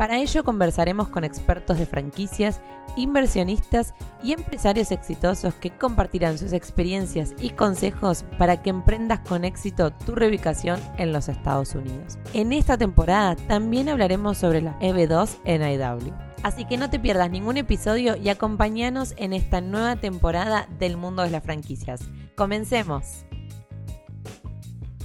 Para ello conversaremos con expertos de franquicias, inversionistas y empresarios exitosos que compartirán sus experiencias y consejos para que emprendas con éxito tu reubicación en los Estados Unidos. En esta temporada también hablaremos sobre la EB2 en IW. Así que no te pierdas ningún episodio y acompáñanos en esta nueva temporada del mundo de las franquicias. Comencemos.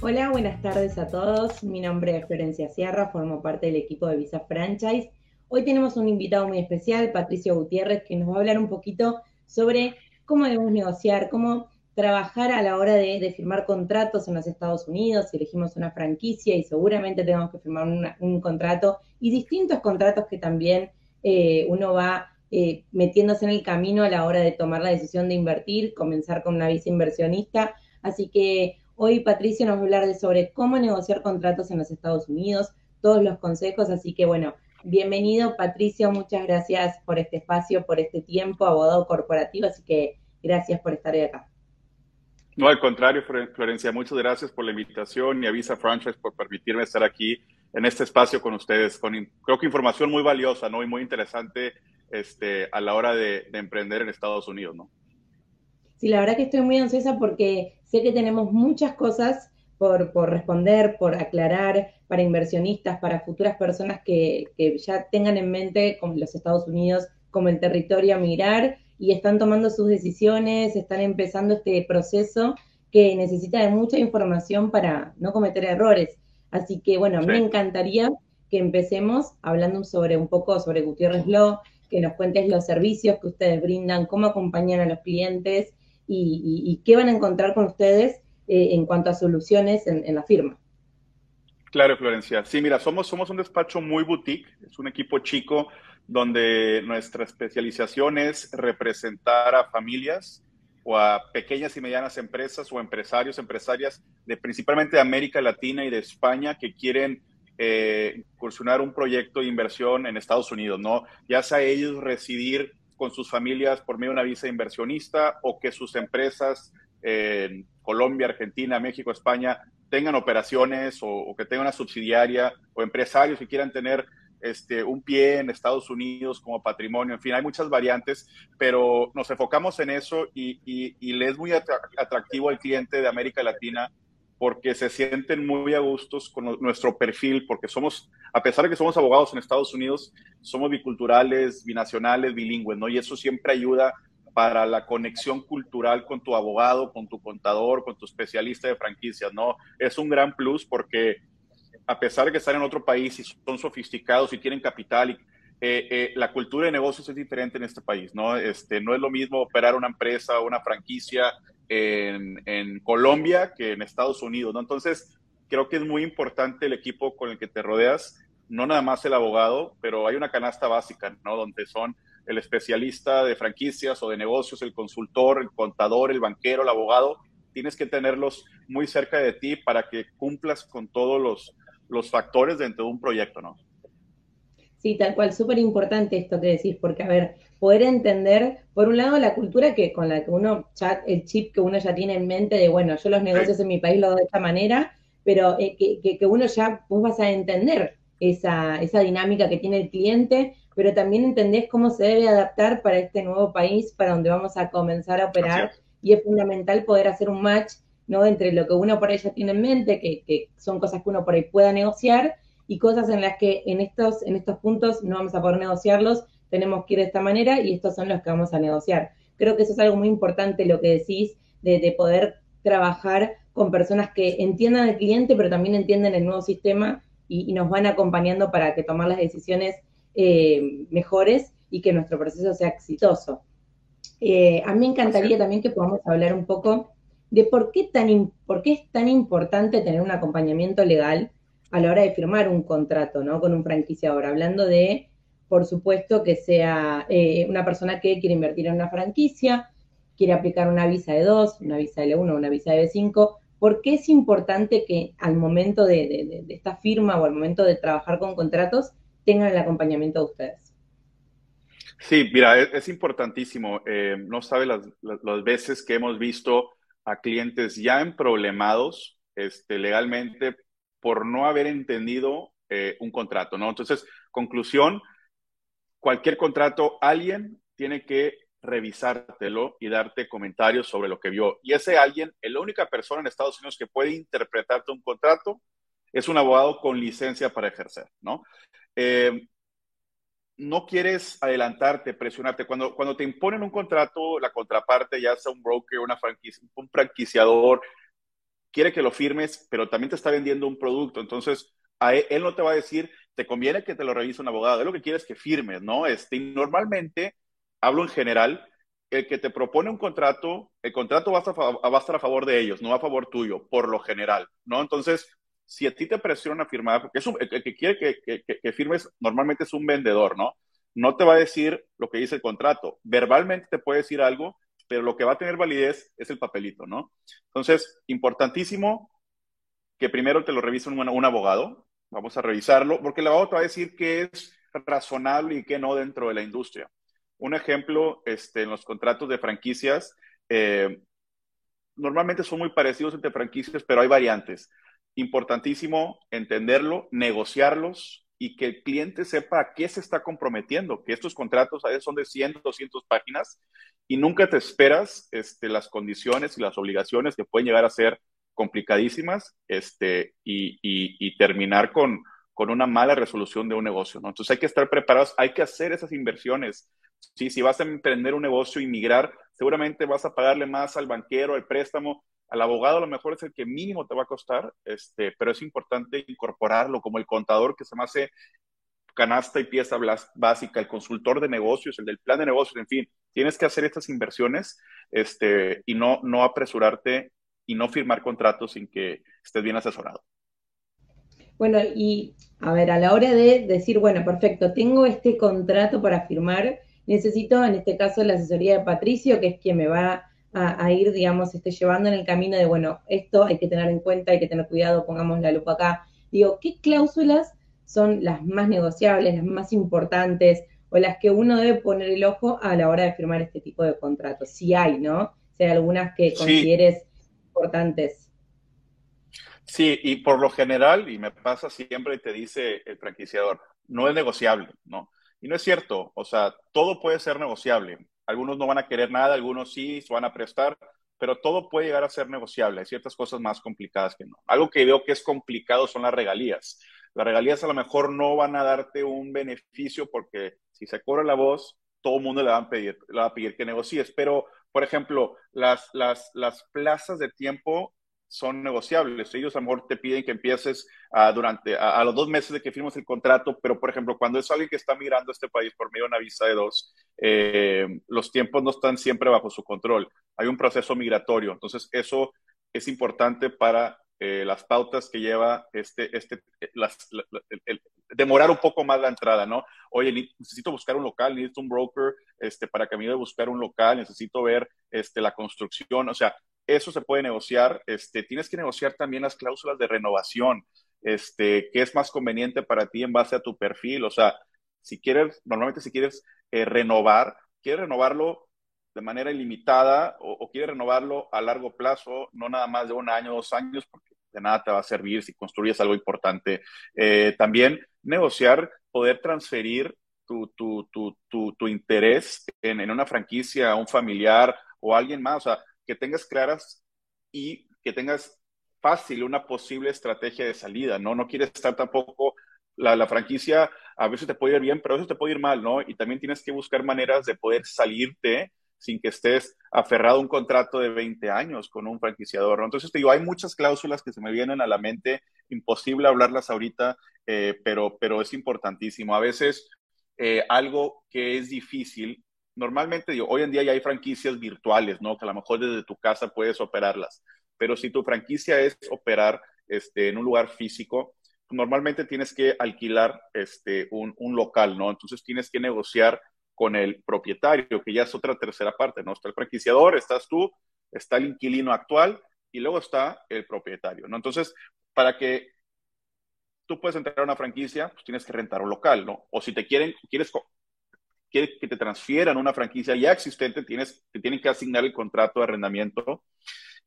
Hola, buenas tardes a todos. Mi nombre es Florencia Sierra, formo parte del equipo de Visa Franchise. Hoy tenemos un invitado muy especial, Patricio Gutiérrez, que nos va a hablar un poquito sobre cómo debemos negociar, cómo trabajar a la hora de, firmar contratos en los Estados Unidos, si elegimos una franquicia y seguramente tenemos que firmar un contrato y distintos contratos que también eh, uno va eh, metiéndose en el camino a la hora de tomar la decisión de invertir, comenzar con una visa inversionista. Así que Hoy Patricia nos va a hablar de sobre cómo negociar contratos en los Estados Unidos, todos los consejos, así que bueno, bienvenido Patricio, muchas gracias por este espacio, por este tiempo, abogado corporativo, así que gracias por estar acá. No, al contrario, Florencia, muchas gracias por la invitación y avisa Franchise por permitirme estar aquí en este espacio con ustedes, con creo que información muy valiosa, ¿no? Y muy interesante este, a la hora de, de emprender en Estados Unidos, ¿no? Sí, la verdad que estoy muy ansiosa porque sé que tenemos muchas cosas por, responder, por aclarar para inversionistas, para futuras personas que, ya tengan en mente como los Estados Unidos como el territorio a migrar y están tomando sus decisiones, están empezando este proceso que necesita de mucha información para no cometer errores. Así que bueno, me encantaría que empecemos hablando sobre un poco sobre Gutiérrez Law, que nos cuentes los servicios que ustedes brindan, cómo acompañan a los clientes y, qué van a encontrar con ustedes eh, en cuanto a soluciones en, la firma. Claro, Florencia. Sí, mira, somos, somos un despacho muy boutique, es un equipo chico donde nuestra especialización es representar a familias o a pequeñas y medianas empresas o empresarios, empresarias de principalmente de América Latina y de España que quieren eh, incursionar un proyecto de inversión en Estados Unidos, ¿no? Ya sea ellos residir con sus familias por medio de una visa inversionista o que sus empresas en Colombia, Argentina, México, España tengan operaciones o, que tengan una subsidiaria o empresarios que quieran tener este, un pie en Estados Unidos como patrimonio. En fin, hay muchas variantes, pero nos enfocamos en eso y, y le es muy atractivo al cliente de América Latina porque se sienten muy a gustos con nuestro perfil, porque somos, a pesar de que somos abogados en Estados Unidos, somos biculturales, binacionales, bilingües, ¿no? Y eso siempre ayuda para la conexión cultural con tu abogado, con tu contador, con tu especialista de franquicias, ¿no? Es un gran plus porque a pesar de que están en otro país y son sofisticados y tienen capital, y, eh, eh, la cultura de negocios es diferente en este país, ¿no? Este, no es lo mismo operar una empresa, una franquicia en, Colombia que en Estados Unidos. Entonces, creo que es muy importante el equipo con el que te rodeas, no nada más el abogado, pero hay una canasta básica, ¿no? Donde son el especialista de franquicias o de negocios, el consultor, el contador, el banquero, el abogado. Tienes que tenerlos muy cerca de ti para que cumplas con todos los, los factores dentro de un proyecto, ¿no? Sí, tal cual, súper importante esto que decís, porque a ver, poder entender, por un lado, la cultura que con la que uno, ya, el chip que uno ya tiene en mente de, bueno, yo los negocios en mi país lo hago de esta manera, pero eh, que, que, uno ya, vos vas a entender esa, esa dinámica que tiene el cliente, pero también entendés cómo se debe adaptar para este nuevo país, para donde vamos a comenzar a operar, y es fundamental poder hacer un match, ¿no? Entre lo que uno por ahí ya tiene en mente, que, que son cosas que uno por ahí pueda negociar, y cosas en las que en estos, en estos puntos no vamos a poder negociarlos, tenemos que ir de esta manera y estos son los que vamos a negociar. Creo que eso es algo muy importante lo que decís de, poder trabajar con personas que entiendan al cliente, pero también entienden el nuevo sistema y, nos van acompañando para que tomar las decisiones eh, mejores y que nuestro proceso sea exitoso. Eh, a mí me encantaría también que podamos hablar un poco de por qué, tan, por qué es tan importante tener un acompañamiento legal a la hora de firmar un contrato, ¿no? Con un franquiciador, hablando de, por supuesto, que sea eh, una persona que quiere invertir en una franquicia, quiere aplicar una visa de 2, una visa de L1, una visa de B5, ¿por qué es importante que al momento de, esta firma o al momento de trabajar con contratos tengan el acompañamiento de ustedes. Sí, mira, es, importantísimo. Eh, no sabe las, veces que hemos visto a clientes ya en problemados este, legalmente por no haber entendido eh, un contrato, ¿no? Entonces, conclusión, cualquier contrato, alguien tiene que revisártelo y darte comentarios sobre lo que vio. Y ese alguien, la única persona en Estados Unidos que puede interpretarte un contrato es un abogado con licencia para ejercer, ¿no? Eh, no quieres adelantarte, presionarte. Cuando, cuando te imponen un contrato, la contraparte, ya sea un broker, una franquicia, un franquiciador, quiere que lo firmes, pero también te está vendiendo un producto. Entonces, a él, no te va a decir, te conviene que te lo revise un abogado. Él lo que quiere es que firmes, ¿no? Este, normalmente, hablo en general, el que te propone un contrato, el contrato va a, estar, a favor de ellos, no a favor tuyo, por lo general, ¿no? Entonces, si a ti te presiona a firmar, porque el que quiere que, firmes normalmente es un vendedor, ¿no? No te va a decir lo que dice el contrato. Verbalmente te puede decir algo, pero lo que va a tener validez es el papelito, ¿no? Entonces, importantísimo que primero te lo revise un, abogado. Vamos a revisarlo, porque el abogado te va a decir qué es razonable y qué no dentro de la industria. Un ejemplo, este, en los contratos de franquicias, eh, normalmente son muy parecidos entre franquicias, pero hay variantes importantísimo entenderlo, negociarlos y que el cliente sepa a qué se está comprometiendo, que estos contratos a veces son de 100, 200 páginas y nunca te esperas este, las condiciones y las obligaciones que pueden llegar a ser complicadísimas este, y, y, terminar con, con una mala resolución de un negocio. ¿no? Entonces hay que estar preparados, hay que hacer esas inversiones. ¿sí? Si vas a emprender un negocio y migrar, seguramente vas a pagarle más al banquero, al préstamo, al abogado a lo mejor es el que mínimo te va a costar, este, pero es importante incorporarlo como el contador que se me hace canasta y pieza básica, el consultor de negocios, el del plan de negocios, en fin, tienes que hacer estas inversiones este, y no, no apresurarte y no firmar contratos sin que estés bien asesorado. Bueno, y a ver, a la hora de decir, bueno, perfecto, tengo este contrato para firmar, necesito en este caso la asesoría de Patricio, que es quien me va a, ir, digamos, este, llevando en el camino de, bueno, esto hay que tener en cuenta, hay que tener cuidado, pongamos la lupa acá. Digo, ¿qué cláusulas son las más negociables, las más importantes o las que uno debe poner el ojo a la hora de firmar este tipo de contratos? Si hay, ¿no? Si hay algunas que consideres importantes. Sí, y por lo general, y me pasa siempre, te dice el franquiciador, no es negociable, ¿no? Y no es cierto, o sea, todo puede ser negociable algunos no van a querer nada, algunos sí, se van a prestar, pero todo puede llegar a ser negociable. Hay ciertas cosas más complicadas que no. Algo que veo que es complicado son las regalías. Las regalías a lo mejor no van a darte un beneficio porque si se cobra la voz, todo el mundo le va a pedir, le va a pedir que negocies. Pero, por ejemplo, las, las, las plazas de tiempo son negociables. Ellos a lo mejor te piden que empieces durante a, los dos meses de que firmes el contrato, pero por ejemplo, cuando es alguien que está migrando a este país por medio de una visa de dos, eh, los tiempos no están siempre bajo su control. Hay un proceso migratorio. Entonces, eso es importante para eh, las pautas que lleva este, este, las, demorar un poco más la entrada, ¿no? Oye, necesito buscar un local, necesito un broker, este, para que me ayude a buscar un local, necesito ver, este, la construcción, o sea, eso se puede negociar. Este, tienes que negociar también las cláusulas de renovación. Este, ¿Qué es más conveniente para ti en base a tu perfil? O sea, si quieres, normalmente si quieres eh, renovar, quieres renovarlo de manera ilimitada o, quieres renovarlo a largo plazo, no nada más de un año, dos años, porque de nada te va a servir si construyes algo importante. Eh, también negociar, poder transferir tu, tu, tu, tu interés en, en, una franquicia a un familiar o a alguien más. O sea, que tengas claras y que tengas fácil una posible estrategia de salida, ¿no? No quieres estar tampoco, la, franquicia a veces te puede ir bien, pero a veces te puede ir mal, ¿no? Y también tienes que buscar maneras de poder salirte sin que estés aferrado a un contrato de 20 años con un franquiciador. ¿no? Entonces, te digo, hay muchas cláusulas que se me vienen a la mente, imposible hablarlas ahorita, eh, pero, pero es importantísimo. A veces eh, algo que es difícil normalmente digo, hoy en día ya hay franquicias virtuales, ¿no? Que a lo mejor desde tu casa puedes operarlas. Pero si tu franquicia es operar este, en un lugar físico, normalmente tienes que alquilar este, un, un, local, ¿no? Entonces tienes que negociar con el propietario, que ya es otra tercera parte, ¿no? Está el franquiciador, estás tú, está el inquilino actual y luego está el propietario, ¿no? Entonces, para que tú puedes entrar a una franquicia, pues tienes que rentar un local, ¿no? O si te quieren, quieres, quieres que te transfieran una franquicia ya existente, tienes, te tienen que asignar el contrato de arrendamiento.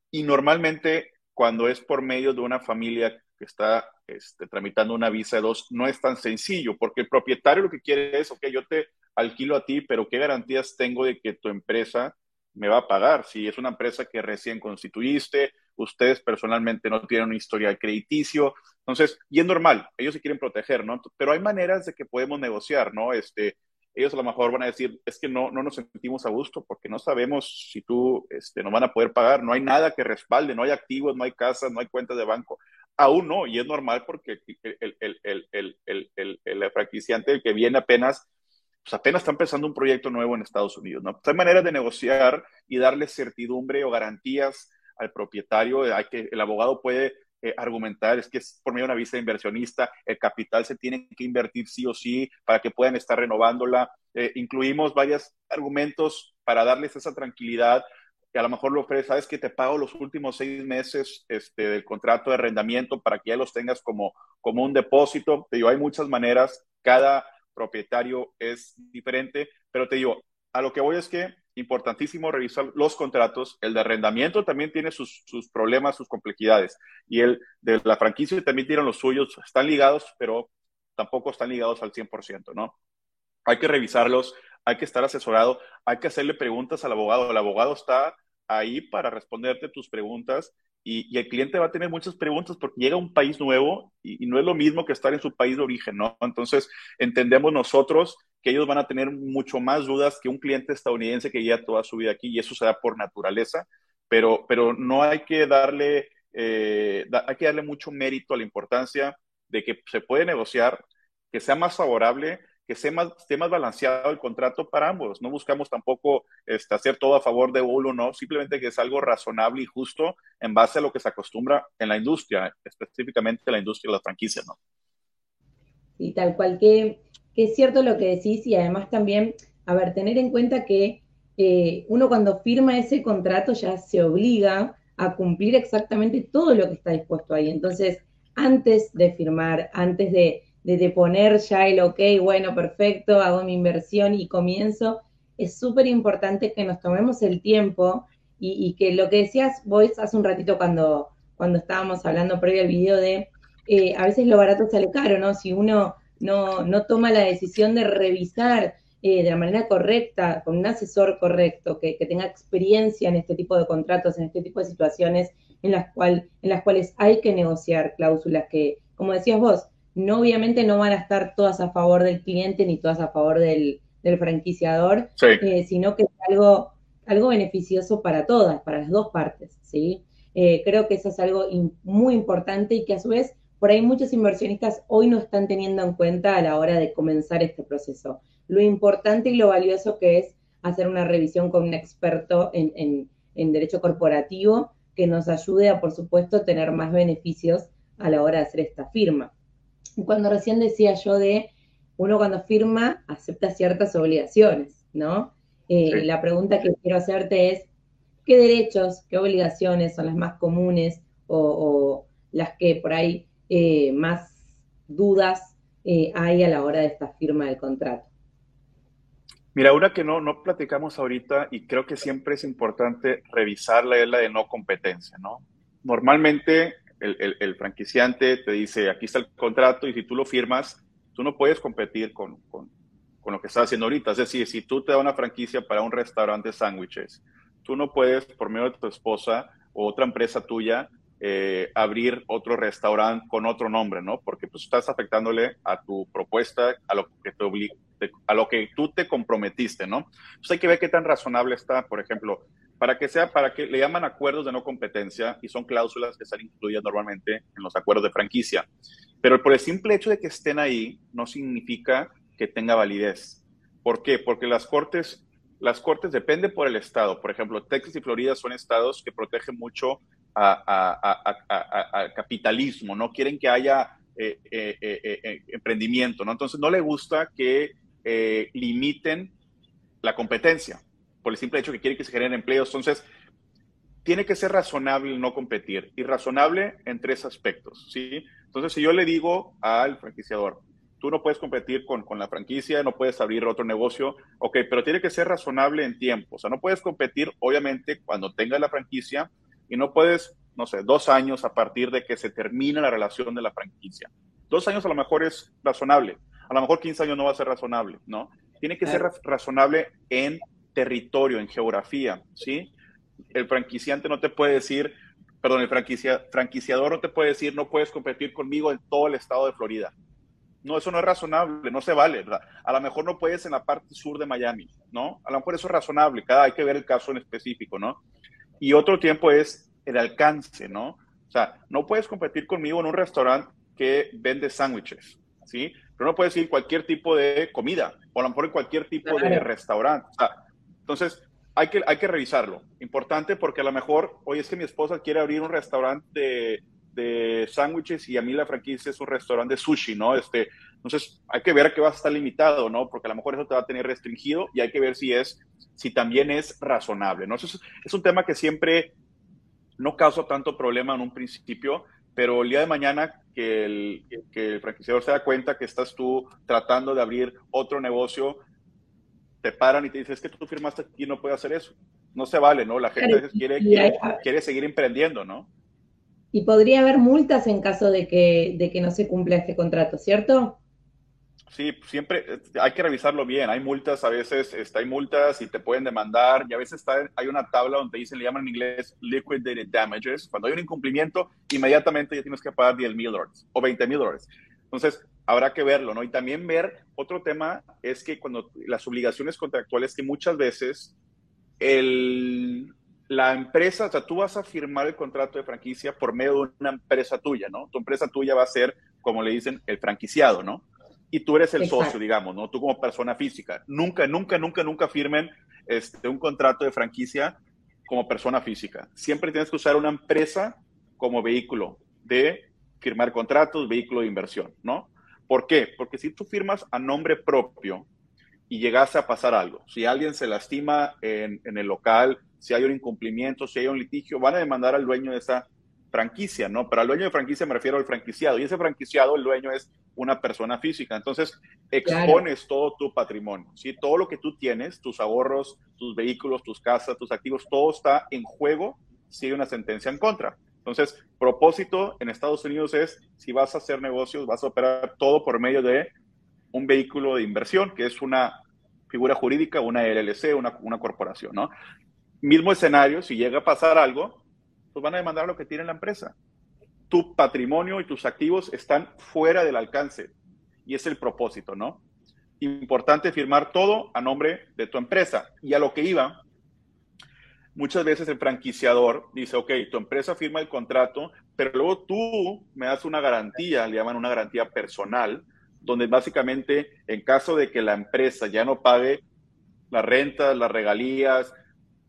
Y normalmente, cuando es por medio de una familia que está este, tramitando una visa de dos, no es tan sencillo, porque el propietario lo que quiere es, ok, yo te alquilo a ti, pero ¿qué garantías tengo de que tu empresa me va a pagar? Si es una empresa que recién constituiste, ustedes personalmente no tienen un historial crediticio, entonces, y es normal, ellos se quieren proteger, ¿no? Pero hay maneras de que podemos negociar, ¿no? Este, ellos a lo mejor van a decir, es que no, no nos sentimos a gusto porque no sabemos si tú este, no van a poder pagar, no hay nada que respalde, no hay activos, no hay casas, no hay cuentas de banco. Aún no, y es normal porque el, el, el, el franquiciante, el que viene apenas, pues apenas está empezando un proyecto nuevo en Estados Unidos, ¿no? Hay maneras de negociar y darle certidumbre o garantías al propietario, hay que, el abogado puede eh, argumentar es que es por medio de una visa inversionista, el capital se tiene que invertir sí o sí para que puedan estar renovándola. Eh, incluimos varios argumentos para darles esa tranquilidad que a lo mejor lo ofrece, sabes que te pago los últimos seis meses este, del contrato de arrendamiento para que ya los tengas como, como un depósito. Te digo, hay muchas maneras, cada propietario es diferente, pero te digo, a lo que voy es que importantísimo revisar los contratos. El de arrendamiento también tiene sus, problemas, sus complejidades. Y el de la franquicia también tiene los suyos. Están ligados, pero tampoco están ligados al 100%, ¿no? Hay que revisarlos, hay que estar asesorado, hay que hacerle preguntas al abogado. El abogado está ahí para responderte tus preguntas y, el cliente va a tener muchas preguntas porque llega a un país nuevo y, y, no es lo mismo que estar en su país de origen, ¿no? Entonces, entendemos nosotros que ellos van a tener mucho más dudas que un cliente estadounidense que lleva toda su vida aquí y eso se da por naturaleza, pero, pero no hay que darle, eh, hay que darle mucho mérito a la importancia de que se puede negociar, que sea más favorable, que sea más, esté más balanceado el contrato para ambos. No buscamos tampoco este, hacer todo a favor de uno, no, simplemente que es algo razonable y justo en base a lo que se acostumbra en la industria, específicamente la industria de las franquicias, ¿no? Y tal cual que es cierto lo que decís y además también, a ver, tener en cuenta que eh, uno cuando firma ese contrato ya se obliga a cumplir exactamente todo lo que está dispuesto ahí. Entonces, antes de firmar, antes de, de, poner ya el ok, bueno, perfecto, hago mi inversión y comienzo, es súper importante que nos tomemos el tiempo y, que lo que decías vos hace un ratito cuando, cuando estábamos hablando previo al video de, eh, a veces lo barato sale caro, ¿no? Si uno no, no toma la decisión de revisar eh, de la manera correcta, con un asesor correcto, que, tenga experiencia en este tipo de contratos, en este tipo de situaciones en las, cual, en las cuales hay que negociar cláusulas que, como decías vos, no obviamente no van a estar todas a favor del cliente ni todas a favor del, franquiciador, eh, sino que es algo, algo beneficioso para todas, para las dos partes, ¿sí? Eh, creo que eso es algo muy importante y que a su vez por ahí muchos inversionistas hoy no están teniendo en cuenta a la hora de comenzar este proceso. Lo importante y lo valioso que es hacer una revisión con un experto en, derecho corporativo que nos ayude a, por supuesto, tener más beneficios a la hora de hacer esta firma. Cuando recién decía yo de uno cuando firma acepta ciertas obligaciones, ¿no? Eh, la pregunta que quiero hacerte es, ¿qué derechos, qué obligaciones son las más comunes o las que por ahí eh, más dudas eh, hay a la hora de esta firma del contrato? Mira, una que no, no platicamos ahorita y creo que siempre es importante revisarla es la de no competencia, ¿no? Normalmente el, el, franquiciante te dice, aquí está el contrato y si tú lo firmas, tú no puedes competir con, con, con lo que estás haciendo ahorita. Es decir, si tú te das una franquicia para un restaurante de sándwiches, tú no puedes, por medio de tu esposa o otra empresa tuya, eh, abrir otro restaurante con otro nombre, ¿no? Porque pues estás afectándole a tu propuesta, a lo que te a lo que tú te comprometiste, ¿no? Entonces hay que ver qué tan razonable está, por ejemplo, para que sea, para que le llaman acuerdos de no competencia y son cláusulas que están incluidas normalmente en los acuerdos de franquicia. Pero por el simple hecho de que estén ahí no significa que tenga validez. ¿Por qué? Porque las cortes, las cortes depende por el estado. Por ejemplo, Texas y Florida son estados que protegen mucho a, capitalismo, no quieren que haya eh, eh, eh, emprendimiento, ¿no? Entonces no le gusta que limiten la competencia por el simple hecho que quieren que se generen empleos. Entonces, tiene que ser razonable no competir y razonable en tres aspectos, ¿sí? Entonces, si yo le digo al franquiciador, tú no puedes competir con, con, la franquicia, no puedes abrir otro negocio, ok, pero tiene que ser razonable en tiempo, o sea, no puedes competir, obviamente, cuando tengas la franquicia y no puedes, no sé, dos años a partir de que se termine la relación de la franquicia. Dos años a lo mejor es razonable, a lo mejor 15 años no va a ser razonable, ¿no? Tiene que ser razonable en territorio, en geografía, ¿sí? El franquiciante no te puede decir, perdón, el franquicia, franquiciador no te puede decir, no puedes competir conmigo en todo el estado de Florida. No, eso no es razonable, no se vale, ¿verdad? A lo mejor no puedes en la parte sur de Miami, ¿no? A lo mejor eso es razonable, cada hay que ver el caso en específico, ¿no? Y otro tiempo es el alcance, ¿no? O sea, no puedes competir conmigo en un restaurante que vende sándwiches, ¿sí? Pero no puedes ir cualquier tipo de comida, o a lo mejor en cualquier tipo de restaurante. O sea, entonces, hay que, hay que revisarlo. Importante porque a lo mejor, oye, es que mi esposa quiere abrir un restaurante de, de sándwiches y a mí la franquicia es un restaurante de sushi, ¿no? Este, entonces hay que ver que vas a estar limitado, ¿no? Porque a lo mejor eso te va a tener restringido y hay que ver si es, si también es razonable, ¿no? Eso es, es un tema que siempre no causa tanto problema en un principio, pero el día de mañana que el, que el franquiciador se da cuenta que estás tú tratando de abrir otro negocio, te paran y te dicen, es que tú firmaste aquí y no puedes hacer eso. No se vale, ¿no? La gente quiere, quiere, quiere seguir emprendiendo, ¿no? Y podría haber multas en caso de que, de que no se cumpla este contrato, ¿cierto? Sí, siempre eh, hay que revisarlo bien. Hay multas, a veces está, hay multas y te pueden demandar. Y a veces está, hay una tabla donde dicen, le llaman en inglés liquidated damages. Cuando hay un incumplimiento, inmediatamente ya tienes que pagar 10 mil dólares o 20 mil dólares. Entonces, habrá que verlo, ¿no? Y también ver, otro tema es que cuando las obligaciones contractuales que muchas veces el, la empresa, o sea, tú vas a firmar el contrato de franquicia por medio de una empresa tuya, ¿no? Tu empresa tuya va a ser, como le dicen, el franquiciado, ¿no? Y tú eres el socio, digamos, ¿no? Tú como persona física. Nunca, nunca, nunca, nunca firmen este, un contrato de franquicia como persona física. Siempre tienes que usar una empresa como vehículo de firmar contratos, vehículo de inversión, ¿no? ¿Por qué? Porque si tú firmas a nombre propio y llegase a pasar algo, si alguien se lastima en, en el local, si hay un incumplimiento, si hay un litigio, van a demandar al dueño de esa franquicia, ¿no? Pero al dueño de franquicia me refiero al franquiciado. Y ese franquiciado, el dueño es una persona física. Entonces, expones todo tu patrimonio, ¿sí? Todo lo que tú tienes, tus ahorros, tus vehículos, tus casas, tus activos, todo está en juego si hay una sentencia en contra. Entonces, propósito en Estados Unidos es, si vas a hacer negocios, vas a operar todo por medio de un vehículo de inversión, que es una figura jurídica, una LLC, una, una corporación, ¿no? Mismo escenario, si llega a pasar algo, pues van a demandar lo que tiene la empresa. Tu patrimonio y tus activos están fuera del alcance y es el propósito, ¿no? Importante firmar todo a nombre de tu empresa. Y a lo que iba, muchas veces el franquiciador dice, ok, tu empresa firma el contrato, pero luego tú me das una garantía, le llaman una garantía personal, donde básicamente en caso de que la empresa ya no pague las rentas, las regalías,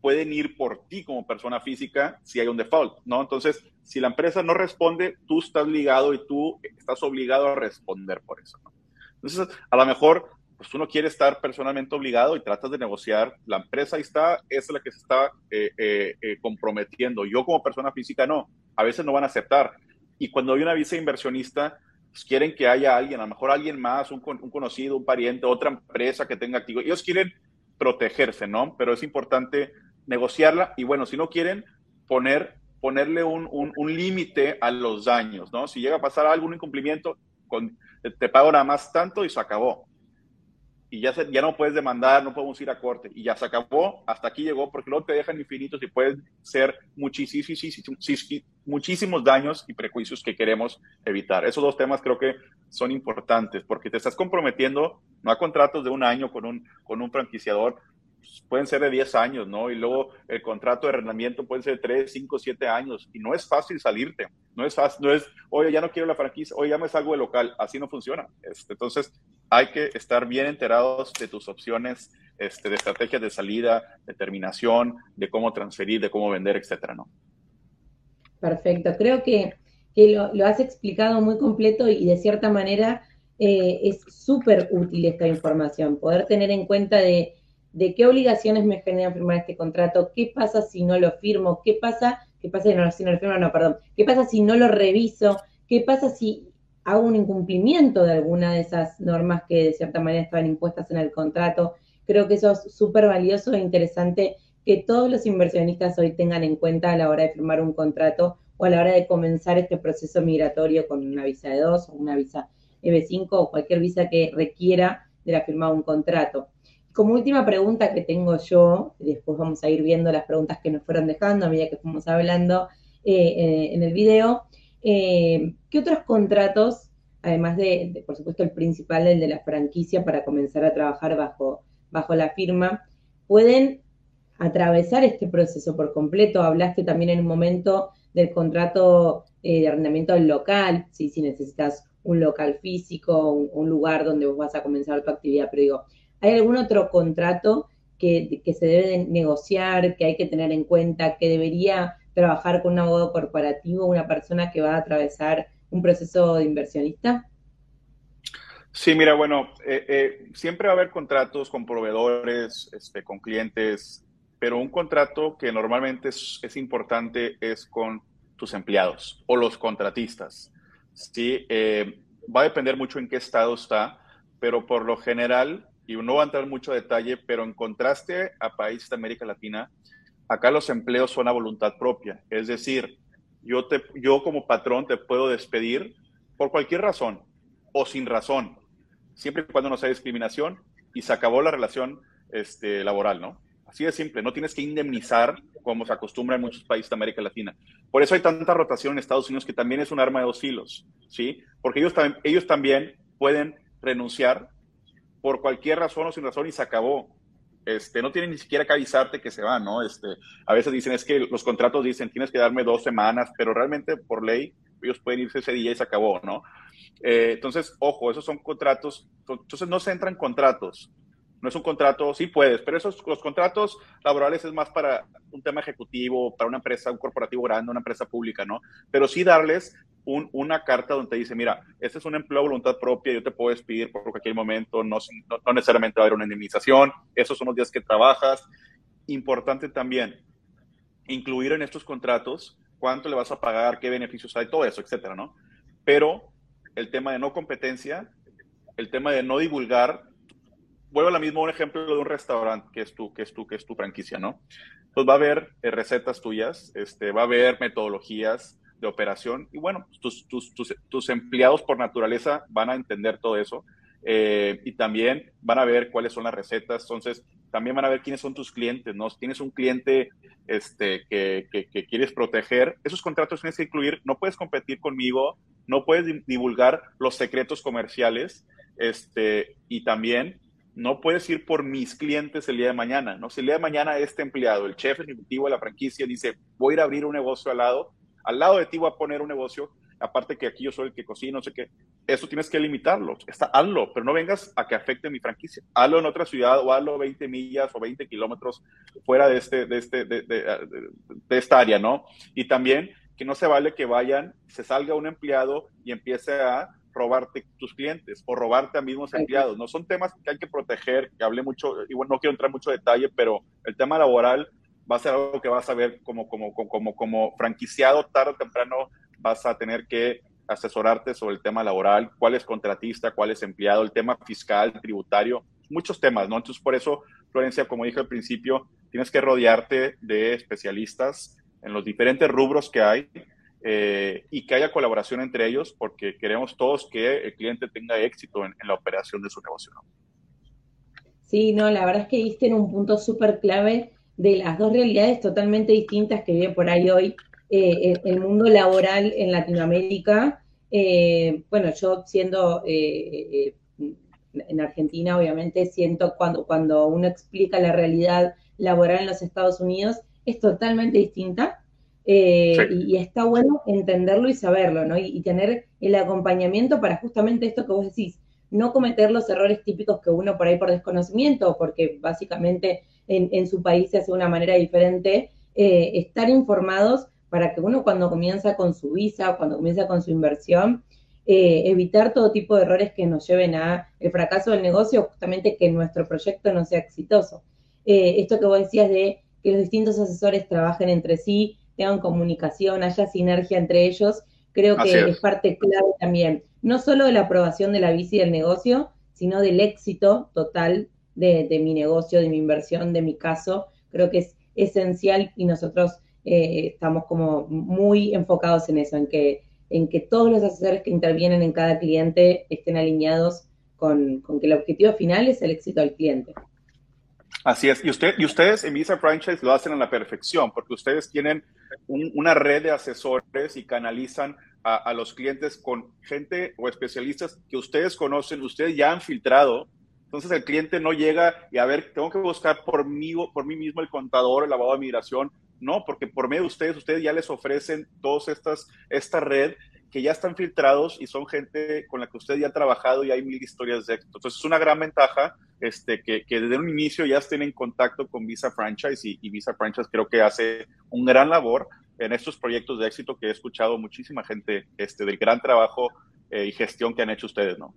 pueden ir por ti como persona física si hay un default, ¿no? Entonces, si la empresa no responde, tú estás ligado y tú estás obligado a responder por eso, ¿no? Entonces, a lo mejor, pues tú no quieres estar personalmente obligado y tratas de negociar, la empresa ahí está, es la que se está eh, eh, eh, comprometiendo. Yo como persona física no, a veces no van a aceptar. Y cuando hay una visa inversionista, pues quieren que haya alguien, a lo mejor alguien más, un, un conocido, un pariente, otra empresa que tenga activo. Ellos quieren protegerse, ¿no? Pero es importante negociarla y bueno, si no quieren, poner, ponerle un, un, límite a los daños, ¿no? Si llega a pasar algún incumplimiento, con, te pago nada más tanto y se acabó. Y ya, ya no puedes demandar, no podemos ir a corte. Y ya se acabó, hasta aquí llegó, porque luego te dejan infinitos y pueden ser muchísimos, muchísimos daños y prejuicios que queremos evitar. Esos dos temas creo que son importantes, porque te estás comprometiendo no a contratos de un año con un, con un franquiciador, pueden ser de 10 años, ¿no? Y luego el contrato de arrendamiento puede ser de 3, 5, 7 años. Y no es fácil salirte. No es fácil, no es, oye, ya no quiero la franquicia, oye, ya me salgo de local. Así no funciona. Este, entonces, hay que estar bien enterados de tus opciones, este, de estrategias de salida, de terminación, de cómo transferir, de cómo vender, etcétera, ¿no? Perfecto. Creo que, lo, has explicado muy completo y de cierta manera eh, es súper útil esta información. Poder tener en cuenta de de qué obligaciones me genera firmar este contrato, qué pasa si no lo firmo, qué pasa, qué pasa si no, lo firmo, no, perdón, qué pasa si no lo reviso, qué pasa si hago un incumplimiento de alguna de esas normas que de cierta manera estaban impuestas en el contrato. Creo que eso es súper valioso e interesante que todos los inversionistas hoy tengan en cuenta a la hora de firmar un contrato o a la hora de comenzar este proceso migratorio con una visa de dos o una visa EB5 o cualquier visa que requiera de la firma de un contrato. Como última pregunta que tengo yo, después vamos a ir viendo las preguntas que nos fueron dejando a medida que fuimos hablando eh, eh, en el video, eh, ¿qué otros contratos, además de, por supuesto, el principal, el de la franquicia para comenzar a trabajar bajo, bajo la firma, pueden atravesar este proceso por completo? Hablaste también en un momento del contrato de arrendamiento local, ¿sí? si necesitas un local físico, un, lugar donde vos vas a comenzar tu actividad, pero digo, ¿hay algún otro contrato que, se debe negociar, que hay que tener en cuenta, que debería trabajar con un abogado corporativo, una persona que va a atravesar un proceso de inversionista? Sí, mira, bueno, eh, eh, siempre va a haber contratos con proveedores, este, con clientes, pero un contrato que normalmente es, es, importante es con tus empleados o los contratistas. Sí, eh, va a depender mucho en qué estado está, pero por lo general, y no va a entrar mucho detalle, pero en contraste a países de América Latina, Acá los empleos son a voluntad propia, es decir, yo, te, yo como patrón te puedo despedir por cualquier razón o sin razón, siempre y cuando no sea discriminación y se acabó la relación este, laboral, ¿no? Así de simple, no tienes que indemnizar como se acostumbra en muchos países de América Latina. Por eso hay tanta rotación en Estados Unidos que también es un arma de dos filos, ¿sí? Porque ellos, ellos también pueden renunciar por cualquier razón o sin razón y se acabó. Este, no tienen ni siquiera que avisarte que se van, ¿no? Este, a veces dicen, es que los contratos dicen, tienes que darme dos semanas, pero realmente por ley ellos pueden irse ese día y se acabó, ¿no? Eh, entonces, ojo, esos son contratos, entonces no se entran contratos, no es un contrato, sí puedes, pero esos los contratos laborales es más para un tema ejecutivo, para una empresa, un corporativo grande, una empresa pública, ¿no? Pero sí darles una carta donde te dice, mira, este es un empleo a voluntad propia, yo te puedo despedir por cualquier momento, no, no, necesariamente va a haber una indemnización, esos son los días que trabajas. Importante también, incluir en estos contratos cuánto le vas a pagar, qué beneficios hay, todo eso, etcétera, ¿no? Pero el tema de no competencia, el tema de no divulgar, vuelvo a la misma un ejemplo de un restaurante que es tu, que es tu, que es tu franquicia, ¿no? Pues va a haber eh, recetas tuyas, este, va a haber metodologías, de operación. Y bueno, tus, tus, tus, tus empleados por naturaleza van a entender todo eso. Eh, y también van a ver cuáles son las recetas. Entonces, también van a ver quiénes son tus clientes, ¿no? Si tienes un cliente este, que, que, quieres proteger, esos contratos tienes que incluir, no puedes competir conmigo, no puedes divulgar los secretos comerciales, este, y también no puedes ir por mis clientes el día de mañana, ¿no? Si el día de mañana este empleado, el chef ejecutivo de la franquicia, dice, voy a a abrir un negocio al lado, al lado de ti voy a poner un negocio, aparte que aquí yo soy el que cocina, no sé qué, eso tienes que limitarlo, está, hazlo, pero no vengas a que afecte mi franquicia, hazlo en otra ciudad o hazlo 20 millas o 20 kilómetros fuera de, este, de, este, de, de, esta área, ¿no? Y también que no se vale que vayan, se salga un empleado y empiece a robarte tus clientes o robarte a mismos empleados. No son temas que hay que proteger, que hablé mucho, y bueno, no quiero entrar mucho detalle, pero el tema laboral va a ser algo que vas a ver como, como, como, como franquiciado tarde o temprano, vas a tener que asesorarte sobre el tema laboral, cuál es contratista, cuál es empleado, el tema fiscal, tributario, muchos temas, ¿no? Entonces, por eso, Florencia, como dije al principio, tienes que rodearte de especialistas en los diferentes rubros que hay eh, y que haya colaboración entre ellos, porque queremos todos que el cliente tenga éxito en, la operación de su negocio, ¿no? Sí, no, la verdad es que diste en un punto súper clave de las dos realidades totalmente distintas que vive por ahí hoy eh, el mundo laboral en Latinoamérica. Eh, bueno, yo siendo en Argentina, obviamente, siento cuando, cuando uno explica la realidad laboral en los Estados Unidos, es totalmente distinta. Y, está bueno entenderlo y saberlo, ¿no? y tener el acompañamiento para justamente esto que vos decís, no cometer los errores típicos que uno por ahí por desconocimiento, porque básicamente en, su país se hace de una manera diferente, eh, estar informados para que uno cuando comienza con su visa, cuando comienza con su inversión, eh, evitar todo tipo de errores que nos lleven a el fracaso del negocio, justamente que nuestro proyecto no sea exitoso. eh, esto que vos decías de que los distintos asesores trabajen entre sí, tengan comunicación, haya sinergia entre ellos, creo que es. parte clave también, no solo de la aprobación de la bici del negocio, sino del éxito total de, mi negocio, de mi inversión, de mi caso. Creo que es esencial y nosotros eh, estamos como muy enfocados en eso, en que, en que todos los asesores que intervienen en cada cliente estén alineados con, con que el objetivo final es el éxito del cliente. Así es. Y, usted, y ustedes en Visa Franchise lo hacen a la perfección, porque ustedes tienen una red de asesores y canalizan a, los clientes con gente o especialistas que ustedes conocen, ustedes ya han filtrado. Entonces el cliente no llega y a ver, tengo que buscar por mí, por mí mismo el contador, el abogado de migración. No, porque por medio de ustedes, ustedes ya les ofrecen todas estas, esta red que ya están filtrados y son gente con la que usted ya ha trabajado y hay mil historias de éxito. Entonces es una gran ventaja este, que, desde un inicio ya estén en contacto con Visa Franchise y, Visa Franchise creo que hace un gran labor en estos proyectos de éxito que he escuchado muchísima gente este, del gran trabajo eh, y gestión que han hecho ustedes, ¿no?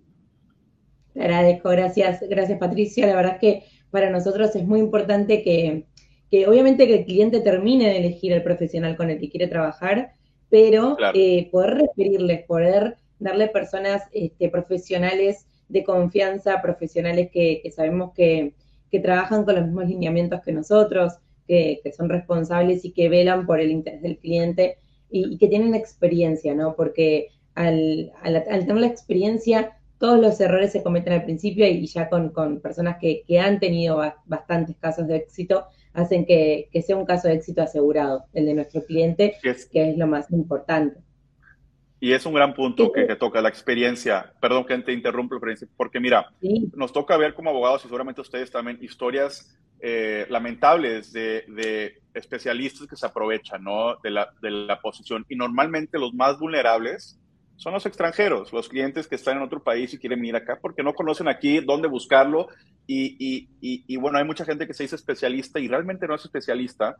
Te agradezco, gracias, gracias Patricia. La verdad es que para nosotros es muy importante que, que obviamente que el cliente termine de elegir el profesional con el que quiere trabajar, pero eh, poder referirles, poder darle personas este, profesionales de confianza, profesionales que, sabemos que, trabajan con los mismos lineamientos que nosotros, que, son responsables y que velan por el interés del cliente y, que tienen experiencia, ¿no? Porque al, tener la experiencia, todos los errores se cometen al principio y ya con, personas que, han tenido bastantes casos de éxito, hacen que, sea un caso de éxito asegurado, el de nuestro cliente, que es lo más importante. Y es un gran punto que, toca la experiencia. Perdón que te interrumpo, porque mira, nos toca ver como abogados y seguramente ustedes también historias eh, lamentables de, especialistas que se aprovechan ¿no? de, la, de la posición. Y normalmente los más vulnerables son los extranjeros, los clientes que están en otro país y quieren venir acá porque no conocen aquí dónde buscarlo. Y, y, y, bueno, hay mucha gente que se dice especialista y realmente no es especialista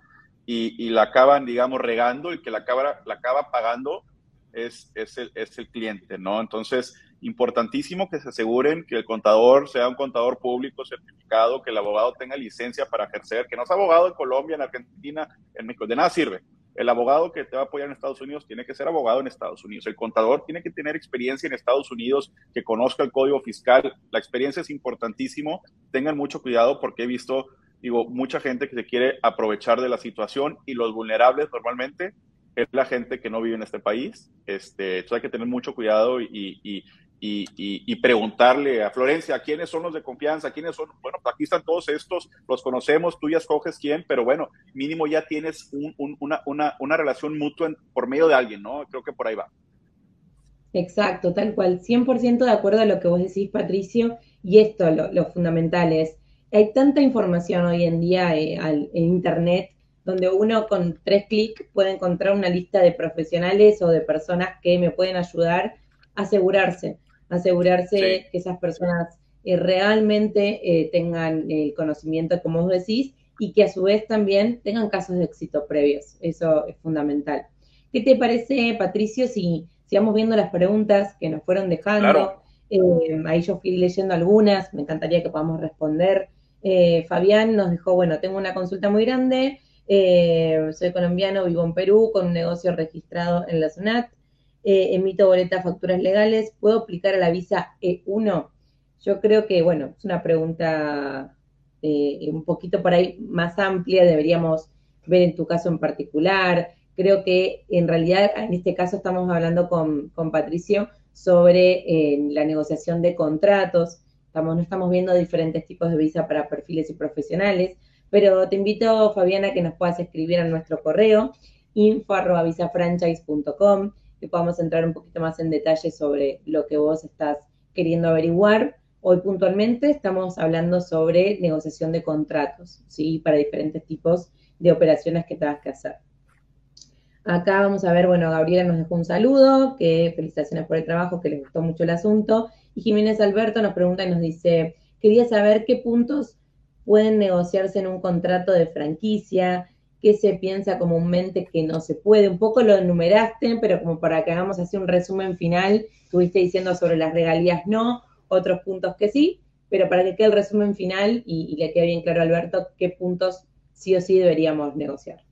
y, la acaban, digamos, regando y que la acaba, la acaba pagando es, es, el, es el cliente, ¿no? Entonces, importantísimo que se aseguren que el contador sea un contador público certificado, que el abogado tenga licencia para ejercer, que no es abogado en Colombia, en Argentina, en México, de nada sirve. El abogado que te va a apoyar en Estados Unidos tiene que ser abogado en Estados Unidos. El contador tiene que tener experiencia en Estados Unidos, que conozca el código fiscal. La experiencia es importantísimo. Tengan mucho cuidado porque he visto, digo, mucha gente que se quiere aprovechar de la situación y los vulnerables normalmente es la gente que no vive en este país. Este, entonces hay que tener mucho cuidado y, y, y, preguntarle a Florencia, ¿quiénes son los de confianza? ¿Quiénes son? Bueno, aquí están todos estos, los conocemos, tú ya escoges quién, pero bueno, mínimo ya tienes una, una, una, relación mutua por medio de alguien, ¿no? Creo que por ahí va. Exacto, tal cual, 100% de acuerdo a lo que vos decís, Patricio, y esto, lo, lo fundamental es, hay tanta información hoy en día eh, en Internet donde uno con tres clics puede encontrar una lista de profesionales o de personas que me pueden ayudar a asegurarse, asegurarse que esas personas eh, realmente eh, tengan el conocimiento, como vos decís, y que a su vez también tengan casos de éxito previos. Eso es fundamental. ¿Qué te parece, Patricio, si, si vamos viendo las preguntas que nos fueron dejando? Eh, ahí yo fui leyendo algunas, me encantaría que podamos responder. Fabián nos dejó, bueno, tengo una consulta muy grande, eh, soy colombiano, vivo en Perú con un negocio registrado en la SUNAT. Eh, emito boletas, facturas legales. ¿Puedo aplicar a la visa E1? Yo creo que, bueno, es una pregunta eh, un poquito por ahí más amplia. Deberíamos ver en tu caso en particular. Creo que en realidad en este caso estamos hablando con, Patricio sobre la negociación de contratos. Estamos, no estamos viendo diferentes tipos de visa para perfiles y profesionales. Pero te invito, Fabiana, que nos puedas escribir a nuestro correo info.visafranchise.com que podamos entrar un poquito más en detalle sobre lo que vos estás queriendo averiguar. Hoy puntualmente estamos hablando sobre negociación de contratos, ¿sí? Para diferentes tipos de operaciones que tengas que hacer. Acá vamos a ver, bueno, Gabriela nos dejó un saludo, que felicitaciones por el trabajo, que les gustó mucho el asunto. Y Jiménez Alberto nos pregunta y nos dice, quería saber qué puntos pueden negociarse en un contrato de franquicia, qué se piensa comúnmente que no se puede. Un poco lo enumeraste, pero como para que hagamos así un resumen final, estuviste diciendo sobre las regalías no, otros puntos que sí, pero para que quede el resumen final y, le quede bien claro Alberto qué puntos sí o sí deberíamos negociar.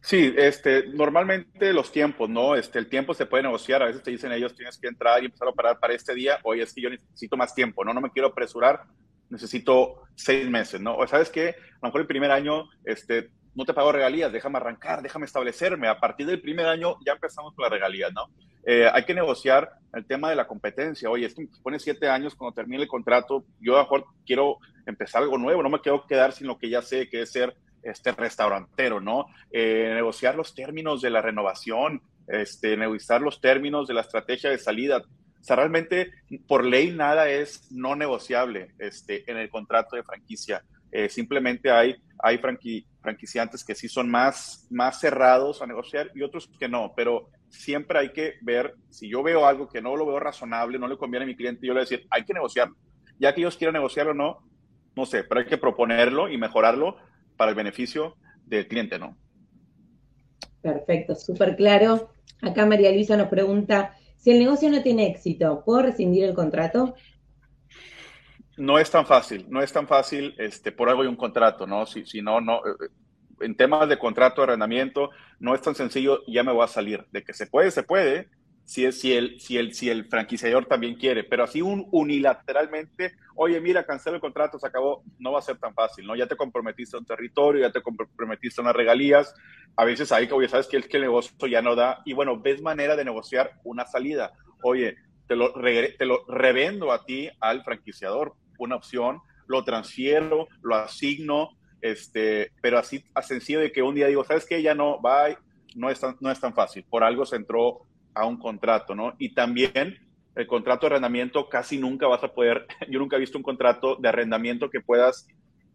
Sí, este, normalmente los tiempos, ¿no? Este, el tiempo se puede negociar, a veces te dicen ellos tienes que entrar y empezar a operar para este día, oye, es que yo necesito más tiempo, ¿no? No me quiero apresurar, necesito seis meses, ¿no? O sabes que a lo mejor el primer año, este, no te pago regalías, déjame arrancar, déjame establecerme. A partir del primer año ya empezamos con las regalías, ¿no? Eh, hay que negociar el tema de la competencia. Oye, es que me pone siete años cuando termine el contrato, yo a lo mejor quiero empezar algo nuevo, no me quiero quedar sin lo que ya sé que es ser este restaurantero, ¿no? Eh, negociar los términos de la renovación, este, negociar los términos de la estrategia de salida. O sea, realmente por ley nada es no negociable este, en el contrato de franquicia. Eh, simplemente hay, hay franquiciantes que sí son más, más cerrados a negociar y otros que no, pero siempre hay que ver, si yo veo algo que no lo veo razonable, no le conviene a mi cliente, yo le voy a decir, hay que negociarlo. Ya que ellos quieran negociarlo o no, no sé, pero hay que proponerlo y mejorarlo para el beneficio del cliente, ¿no? Perfecto, súper claro. Acá María Luisa nos pregunta, si el negocio no tiene éxito, ¿puedo rescindir el contrato? No es tan fácil, no es tan fácil, este, por algo hay un contrato, ¿no? Si, si no, no, eh, en temas de contrato de arrendamiento, no es tan sencillo, ya me voy a salir. De que se puede, se puede, si, es, si, el, si, el, si el franquiciador también quiere, pero así un, unilateralmente, oye, mira, cancela el contrato, se acabó, no va a ser tan fácil, ¿no? Ya te comprometiste a un territorio, ya te comprometiste a unas regalías, a veces ahí, oye, sabes que el, que el negocio ya no da, y bueno, ves manera de negociar una salida. Oye, te lo, te lo revendo a ti, al franquiciador, una opción, lo transfiero, lo asigno, este, pero así a de que un día digo, ¿sabes qué? Ya no, va, no es, tan, no es tan fácil. Por algo se entró a un contrato, ¿no? Y también el contrato de arrendamiento casi nunca vas a poder, yo nunca he visto un contrato de arrendamiento que puedas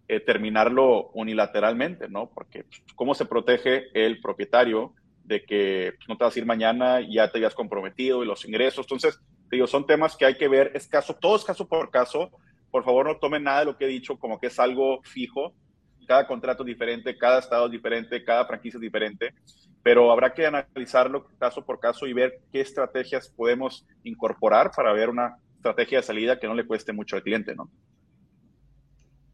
eh, terminarlo unilateralmente, ¿no? Porque pues, ¿cómo se protege el propietario de que pues, no te vas a ir mañana ya te hayas comprometido y los ingresos? Entonces, digo, son temas que hay que ver, es caso, todo es caso por caso, por favor no tomen nada de lo que he dicho como que es algo fijo. Cada contrato es diferente, cada estado es diferente, cada franquicia es diferente, pero habrá que analizarlo caso por caso y ver qué estrategias podemos incorporar para ver una estrategia de salida que no le cueste mucho al cliente, ¿no?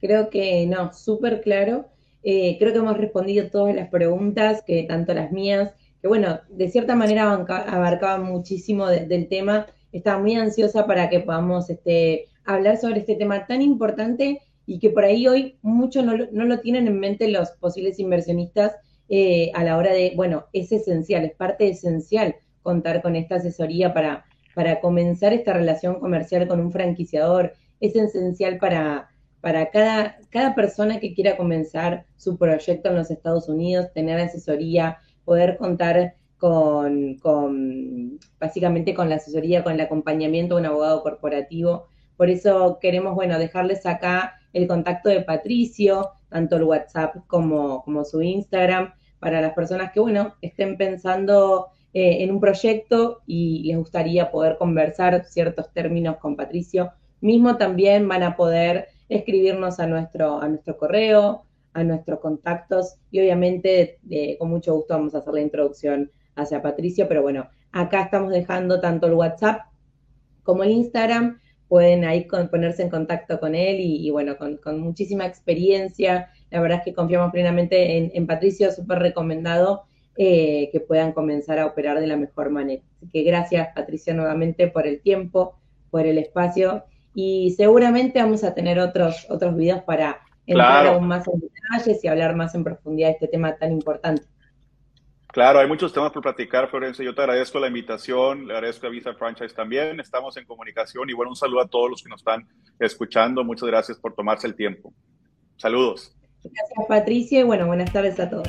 Creo que no, súper claro. Eh, creo que hemos respondido todas las preguntas, que tanto las mías, que bueno, de cierta manera abarcaban muchísimo del tema. Estaba muy ansiosa para que podamos este, hablar sobre este tema tan importante y que por ahí hoy muchos no, lo tienen en mente los posibles inversionistas eh, a la hora de, bueno, es esencial, es parte esencial contar con esta asesoría para, para comenzar esta relación comercial con un franquiciador, es esencial para, para cada, cada persona que quiera comenzar su proyecto en los Estados Unidos, tener asesoría, poder contar con, con, básicamente con la asesoría, con el acompañamiento de un abogado corporativo por eso queremos, bueno, dejarles acá el contacto de Patricio, tanto el WhatsApp como, como su Instagram, para las personas que, bueno, estén pensando eh, en un proyecto y les gustaría poder conversar ciertos términos con Patricio. Mismo también van a poder escribirnos a nuestro, a nuestro correo, a nuestros contactos y obviamente con mucho gusto vamos a hacer la introducción hacia Patricio, pero bueno, acá estamos dejando tanto el WhatsApp como el Instagram pueden ahí ponerse en contacto con él y, bueno, con, muchísima experiencia. La verdad es que confiamos plenamente en, Patricio, súper recomendado eh, que puedan comenzar a operar de la mejor manera. Así que gracias Patricio nuevamente por el tiempo, por el espacio y seguramente vamos a tener otros, otros videos para entrar aún más en detalles y hablar más en profundidad de este tema tan importante. Claro, hay muchos temas por platicar, Florencia. Yo te agradezco la invitación, le agradezco a Visa Franchise también. Estamos en comunicación y bueno, un saludo a todos los que nos están escuchando. Muchas gracias por tomarse el tiempo. Saludos. Gracias, Patricia, y bueno, buenas tardes a todos.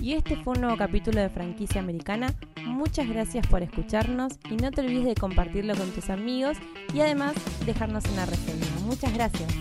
Y este fue un nuevo capítulo de Franquicia Americana. Muchas gracias por escucharnos y no te olvides de compartirlo con tus amigos y además dejarnos una reseña. Muchas gracias.